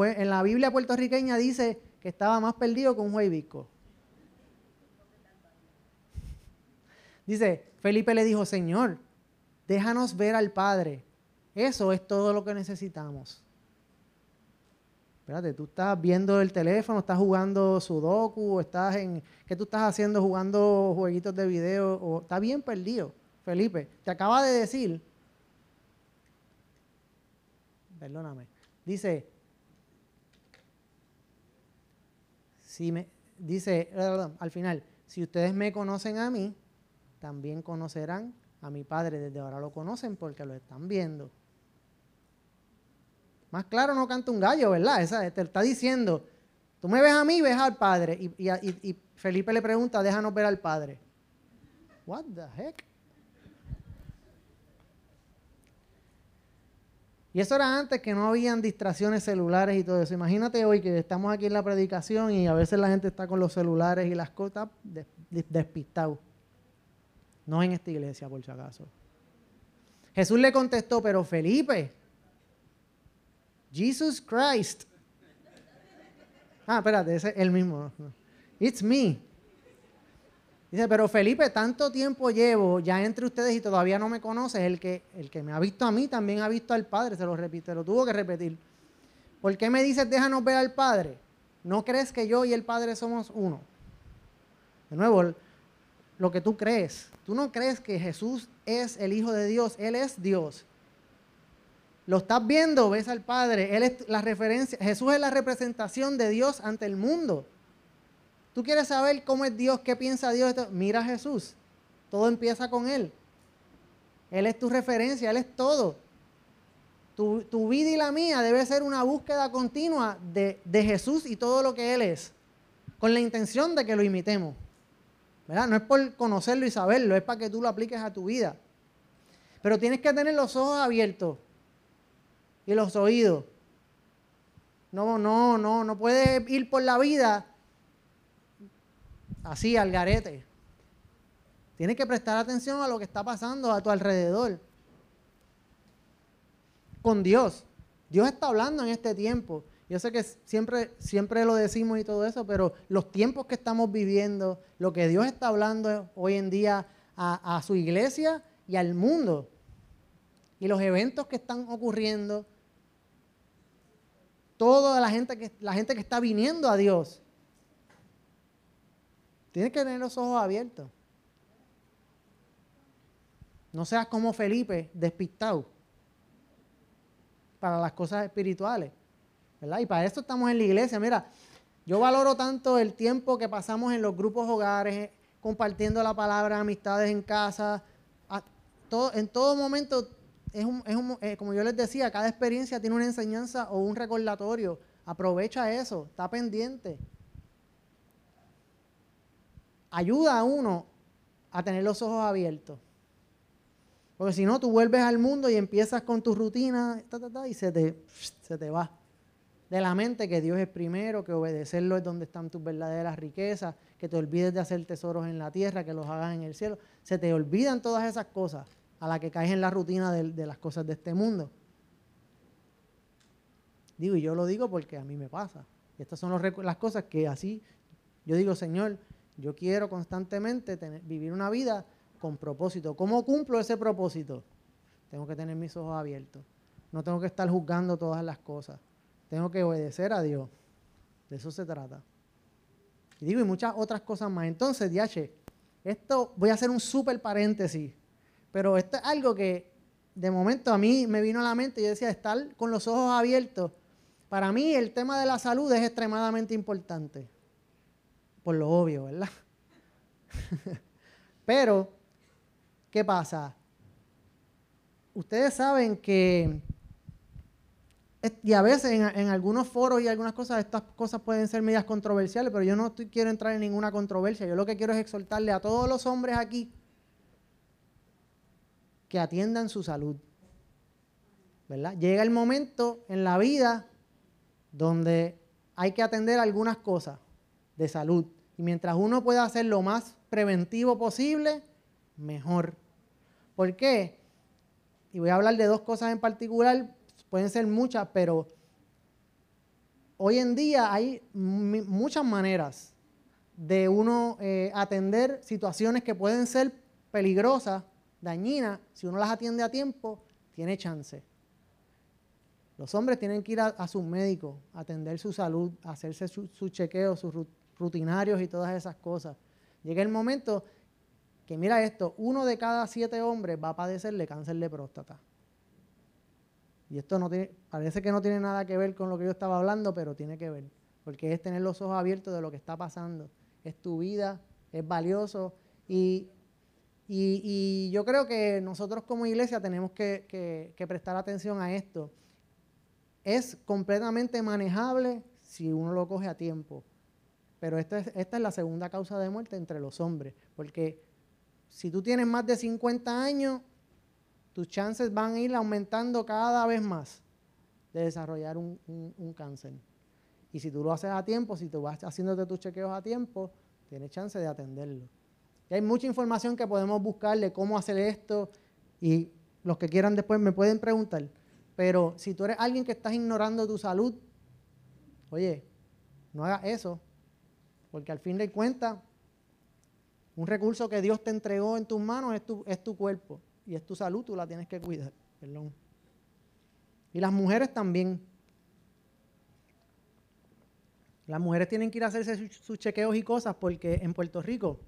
en, la Biblia puertorriqueña dice que estaba más perdido que un huevico. Dice, Felipe le dijo, Señor, déjanos ver al Padre. Eso es todo lo que necesitamos. Espérate, tú estás viendo el teléfono, estás jugando Sudoku, estás en. ¿Qué tú estás haciendo jugando jueguitos de video? O, está bien perdido, Felipe. Te acaba de decir. Perdóname. Dice. Si me, dice al final, si ustedes me conocen a mí, también conocerán a mi Padre. Desde ahora lo conocen porque lo están viendo. Más claro no canta un gallo, ¿verdad? Esa, te está diciendo, tú me ves a mí, ves al Padre. Y, Felipe le pregunta, déjanos ver al Padre. What the heck? Y eso era antes que no habían distracciones celulares y todo eso. Imagínate hoy que estamos aquí en la predicación y a veces la gente está con los celulares y las cosas despistados. No en esta iglesia, por si acaso. Jesús le contestó, pero Felipe, Jesus Christ. Ah, espérate, ese es el mismo. It's me. Dice, pero Felipe, tanto tiempo llevo ya entre ustedes y todavía no me conoces. El que, el que me ha visto a mí también ha visto al Padre. Se lo repite, lo tuvo que repetir. ¿Por qué me dices, déjanos ver al Padre? ¿No crees que yo y el Padre somos uno? De nuevo, lo que tú crees. Tú no crees que Jesús es el Hijo de Dios. Él es Dios. Lo estás viendo, ves al Padre. Él es la referencia. Jesús es la representación de Dios ante el mundo. Tú quieres saber cómo es Dios, qué piensa Dios. Mira a Jesús. Todo empieza con Él. Él es tu referencia, Él es todo. Tu, vida y la mía debe ser una búsqueda continua de, de, Jesús y todo lo que Él es, con la intención de que lo imitemos. ¿verdad? No es por conocerlo y saberlo, es para que tú lo apliques a tu vida. Pero tienes que tener los ojos abiertos y los oídos. No, no, no, no puede ir por la vida así al garete. Tienes que prestar atención a lo que está pasando a tu alrededor. Con Dios. Dios está hablando en este tiempo. Yo sé que siempre, siempre lo decimos y todo eso, pero los tiempos que estamos viviendo, lo que Dios está hablando hoy en día a, a su iglesia y al mundo, y los eventos que están ocurriendo, toda la gente que, la gente que está viniendo a Dios, tiene que tener los ojos abiertos. No seas como Felipe, despistado para las cosas espirituales. ¿verdad? Y para eso estamos en la iglesia. Mira, yo valoro tanto el tiempo que pasamos en los grupos hogares, compartiendo la palabra, amistades en casa. en todo momento, es eh, como yo les decía, cada experiencia tiene una enseñanza o un recordatorio. Aprovecha eso, está pendiente. Ayuda a uno a tener los ojos abiertos. Porque si no, tú vuelves al mundo y empiezas con tu rutina y se te, se te va de la mente que Dios es primero, que obedecerlo es donde están tus verdaderas riquezas, que te olvides de hacer tesoros en la tierra, que los hagas en el cielo. Se te olvidan todas esas cosas a las que caes en la rutina de, las cosas de este mundo. Digo, y yo lo digo porque a mí me pasa. estas son las cosas que así, yo digo, Señor, yo quiero constantemente vivir una vida con propósito. ¿Cómo cumplo ese propósito? Tengo que tener mis ojos abiertos. No tengo que estar juzgando todas las cosas. Tengo que obedecer a Dios. De eso se trata. Y digo, y muchas otras cosas más. Entonces, Diache, esto voy a hacer un súper paréntesis, pero esto es algo que de momento a mí me vino a la mente yo decía, estar con los ojos abiertos. Para mí el tema de la salud es extremadamente importante. Por lo obvio, ¿verdad? pero ¿Qué pasa? Ustedes saben que, y a veces en, algunos foros y algunas cosas, estas cosas pueden ser medidas controversiales, pero yo no quiero entrar en ninguna controversia. Yo lo que quiero es exhortarle a todos los hombres aquí que atiendan su salud. ¿verdad? Llega el momento en la vida donde hay que atender algunas cosas de salud. Y mientras uno pueda hacer lo más preventivo posible, mejor. ¿Por qué? Y voy a hablar de dos cosas en particular, pueden ser muchas, pero hoy en día hay muchas maneras de uno eh, atender situaciones que pueden ser peligrosas, dañinas. Si uno las atiende a tiempo, tiene chance. Los hombres tienen que ir a, sus médicos, atender su salud, hacerse sus su chequeos, sus rutinarios y todas esas cosas. Llega el momento que mira esto, uno de cada siete hombres va a padecerle cáncer de próstata. Y esto no tiene, parece que no tiene nada que ver con lo que yo estaba hablando, pero tiene que ver, porque es tener los ojos abiertos de lo que está pasando. Es tu vida, es valioso y, y, yo creo que nosotros como iglesia tenemos que, prestar atención a esto. Es completamente manejable si uno lo coge a tiempo. Pero esta es, la segunda causa de muerte entre los hombres, porque si tú tienes más de 50 años, tus chances van a ir aumentando cada vez más de desarrollar un, cáncer. Y si tú lo haces a tiempo, si tú vas haciéndote tus chequeos a tiempo, tienes chance de atenderlo. Y hay mucha información que podemos buscar de cómo hacer esto y los que quieran después me pueden preguntar. Pero si tú eres alguien que estás ignorando tu salud, oye, no hagas eso, porque al fin de cuentas un recurso que Dios te entregó en tus manos es tu, es tu cuerpo y es tu salud, tú la tienes que cuidar. Perdón. Y las mujeres también. Las mujeres tienen que ir a hacerse sus, chequeos y cosas porque en Puerto Rico,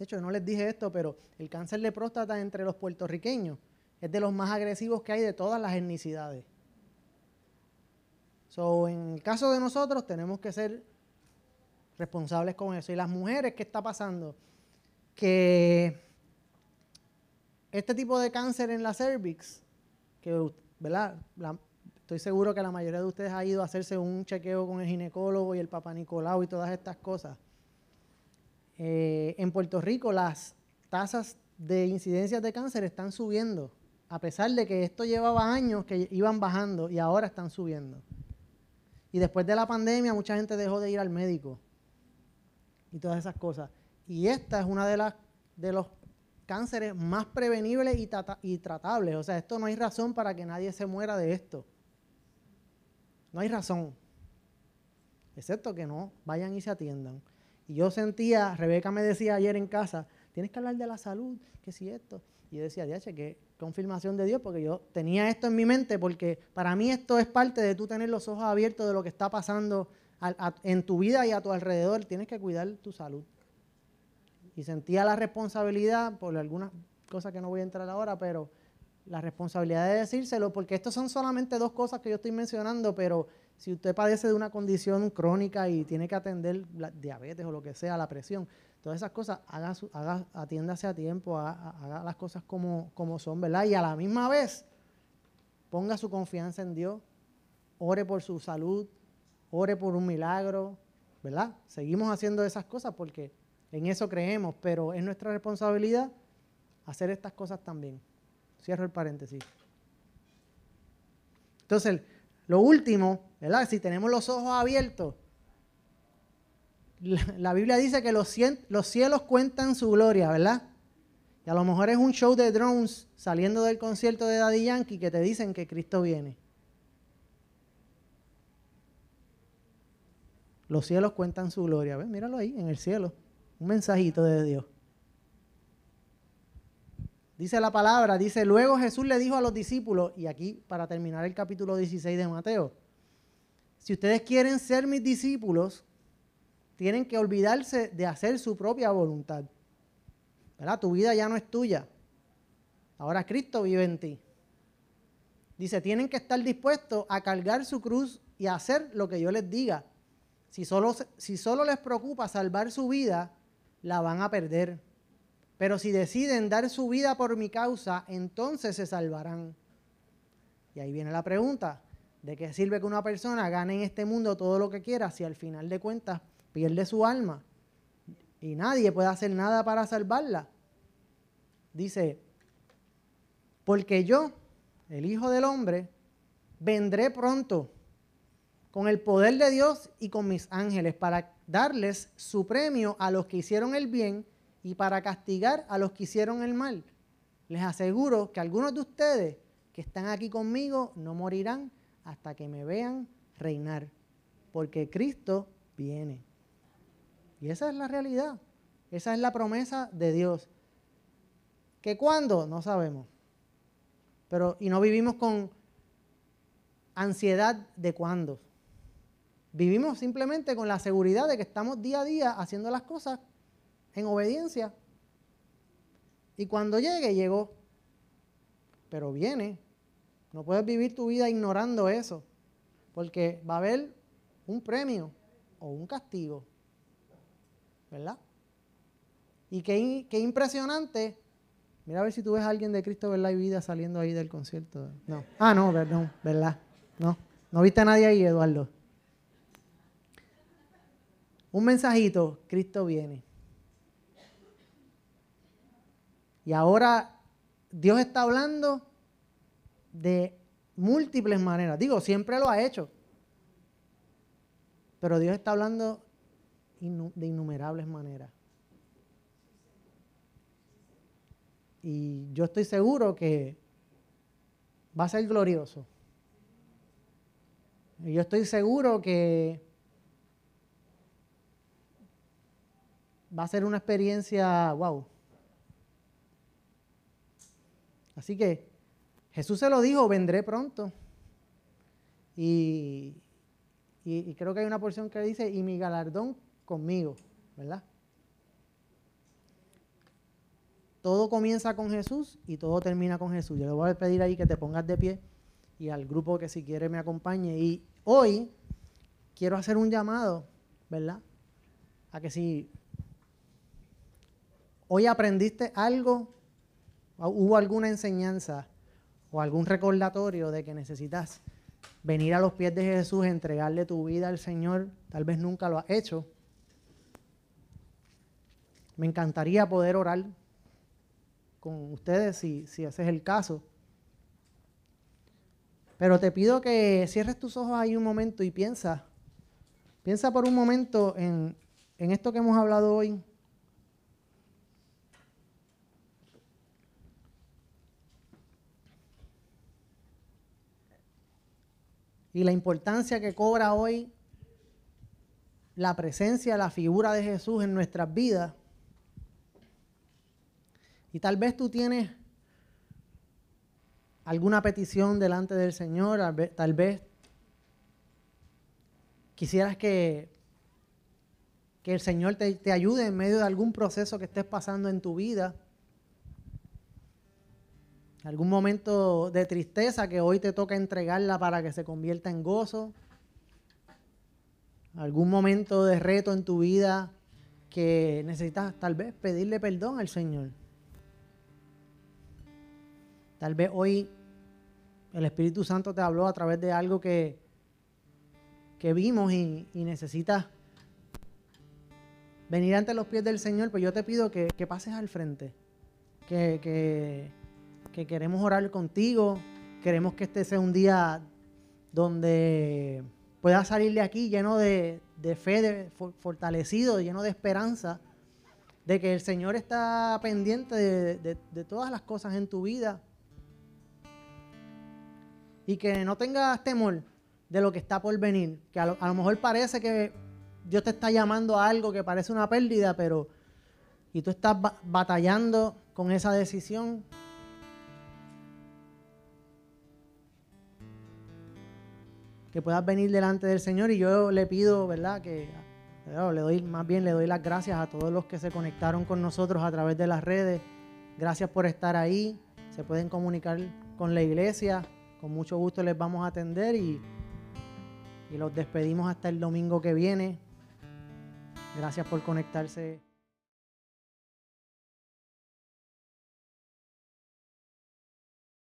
de hecho no les dije esto, pero el cáncer de próstata entre los puertorriqueños es de los más agresivos que hay de todas las etnicidades. So, en el caso de nosotros tenemos que ser responsables con eso. ¿Y las mujeres qué está pasando? que este tipo de cáncer en la cervix, que ¿verdad? estoy seguro que la mayoría de ustedes ha ido a hacerse un chequeo con el ginecólogo y el papá Nicolau y todas estas cosas. Eh, en Puerto Rico las tasas de incidencias de cáncer están subiendo, a pesar de que esto llevaba años que iban bajando y ahora están subiendo. Y después de la pandemia mucha gente dejó de ir al médico y todas esas cosas. Y esta es una de las de los cánceres más prevenibles y, y tratables. O sea, esto no hay razón para que nadie se muera de esto. No hay razón. Excepto que no vayan y se atiendan. Y yo sentía, Rebeca me decía ayer en casa, tienes que hablar de la salud, que si esto. Y yo decía, diache, que confirmación de Dios, porque yo tenía esto en mi mente, porque para mí esto es parte de tú tener los ojos abiertos de lo que está pasando en tu vida y a tu alrededor. Tienes que cuidar tu salud. Y sentía la responsabilidad, por algunas cosas que no voy a entrar ahora, pero la responsabilidad de decírselo, porque estos son solamente dos cosas que yo estoy mencionando, pero si usted padece de una condición crónica y tiene que atender diabetes o lo que sea, la presión, todas esas cosas, haga, haga atiéndase a tiempo, haga, las cosas como, como son, ¿verdad? Y a la misma vez, ponga su confianza en Dios, ore por su salud, ore por un milagro, ¿verdad? Seguimos haciendo esas cosas porque en eso creemos, pero es nuestra responsabilidad hacer estas cosas también. Cierro el paréntesis. Entonces, lo último, ¿verdad? Si tenemos los ojos abiertos, la, Biblia dice que los, los cielos cuentan su gloria, ¿verdad? Y a lo mejor es un show de drones saliendo del concierto de Daddy Yankee que te dicen que Cristo viene. Los cielos cuentan su gloria. Míralo ahí, en el cielo. Un mensajito de Dios. Dice la palabra, dice, luego Jesús le dijo a los discípulos, y aquí para terminar el capítulo 16 de Mateo, si ustedes quieren ser mis discípulos, tienen que olvidarse de hacer su propia voluntad. ¿Verdad? Tu vida ya no es tuya. Ahora Cristo vive en ti. Dice, tienen que estar dispuestos a cargar su cruz y a hacer lo que yo les diga. Si si solo les preocupa salvar su vida, la van a perder. Pero si deciden dar su vida por mi causa, entonces se salvarán. Y ahí viene la pregunta, ¿de qué sirve que una persona gane en este mundo todo lo que quiera si al final de cuentas pierde su alma? Y nadie puede hacer nada para salvarla. Dice, porque yo, el Hijo del Hombre, vendré pronto con el poder de Dios y con mis ángeles para darles su premio a los que hicieron el bien y para castigar a los que hicieron el mal. Les aseguro que algunos de ustedes que están aquí conmigo no morirán hasta que me vean reinar, porque Cristo viene. Y esa es la realidad, esa es la promesa de Dios. ¿Que cuándo? No sabemos. Pero, y no vivimos con ansiedad de cuándo. Vivimos simplemente con la seguridad de que estamos día a día haciendo las cosas en obediencia. Y cuando llegue, llegó. Pero viene. No puedes vivir tu vida ignorando eso. Porque va a haber un premio o un castigo. ¿Verdad? Y qué, qué impresionante. Mira a ver si tú ves a alguien de Cristo, ¿verdad? Y vida saliendo ahí del concierto. No. Ah, no, perdón, ¿verdad? No. No viste a nadie ahí, Eduardo. Un mensajito, Cristo viene. Y ahora Dios está hablando de múltiples maneras. Digo, siempre lo ha hecho. Pero Dios está hablando de innumerables maneras. Y yo estoy seguro que va a ser glorioso. Yo estoy seguro que va a ser una experiencia, wow, Así que Jesús se lo dijo, vendré pronto. Y, creo que hay una porción que dice, y mi galardón conmigo, ¿verdad? Todo comienza con Jesús y todo termina con Jesús. Yo le voy a pedir ahí que te pongas de pie y al grupo que si quiere me acompañe. Y hoy quiero hacer un llamado, ¿verdad? A que si hoy aprendiste algo ¿Hubo alguna enseñanza o algún recordatorio de que necesitas venir a los pies de Jesús, entregarle tu vida al Señor? Tal vez nunca lo has hecho. Me encantaría poder orar con ustedes si, si ese es el caso. Pero te pido que cierres tus ojos ahí un momento y piensa, piensa por un momento en, en esto que hemos hablado hoy y la importancia que cobra hoy la presencia, la figura de Jesús en nuestras vidas. Y tal vez tú tienes alguna petición delante del Señor, tal vez quisieras que, que el Señor te, te ayude en medio de algún proceso que estés pasando en tu vida algún momento de tristeza que hoy te toca entregarla para que se convierta en gozo, algún momento de reto en tu vida que necesitas tal vez pedirle perdón al Señor. Tal vez hoy el Espíritu Santo te habló a través de algo que, que vimos y, necesitas venir ante los pies del Señor, pues yo te pido que, pases al frente, que que queremos orar contigo. Queremos que este sea un día donde puedas salir de aquí lleno de, fe, fortalecido, lleno de esperanza, de que el Señor está pendiente de, todas las cosas en tu vida. Y que no tengas temor de lo que está por venir. Que a lo, a lo mejor parece que Dios te está llamando a algo que parece una pérdida, pero y tú estás batallando con esa decisión, que puedas venir delante del Señor y yo le pido, ¿verdad? Que le doy más bien le doy las gracias a todos los que se conectaron con nosotros a través de las redes. Gracias por estar ahí. Se pueden comunicar con la iglesia. Con mucho gusto les vamos a atender y, y los despedimos hasta el domingo que viene. Gracias por conectarse.